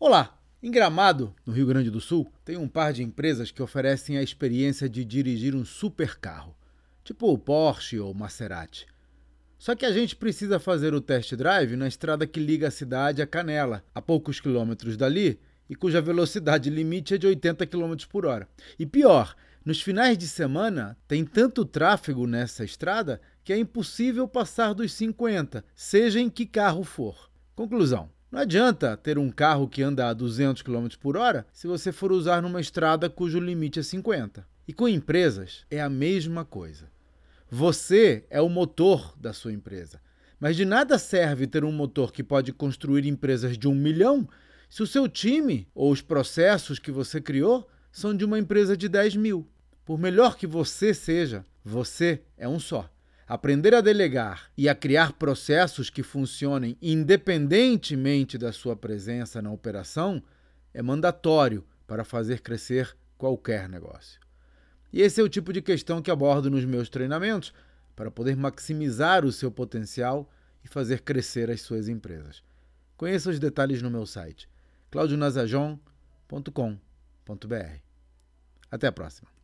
Olá! Em Gramado, no Rio Grande do Sul, tem um par de empresas que oferecem a experiência de dirigir um supercarro, tipo o Porsche ou Maserati. Só que a gente precisa fazer o test drive na estrada que liga a cidade a Canela, a poucos quilômetros dali, e cuja velocidade limite é de 80 km por hora. E pior, nos finais de semana tem tanto tráfego nessa estrada que é impossível passar dos 50, seja em que carro for. Conclusão: não adianta ter um carro que anda a 200 km por hora se você for usar numa estrada cujo limite é 50. E com empresas é a mesma coisa. Você é o motor da sua empresa. Mas de nada serve ter um motor que pode construir empresas de um milhão se o seu time ou os processos que você criou são de uma empresa de 10 mil. Por melhor que você seja, você é um só. Aprender a delegar e a criar processos que funcionem independentemente da sua presença na operação é mandatório para fazer crescer qualquer negócio. E esse é o tipo de questão que abordo nos meus treinamentos para poder maximizar o seu potencial e fazer crescer as suas empresas. Conheça os detalhes no meu site claudionazajon.com.br. Até a próxima.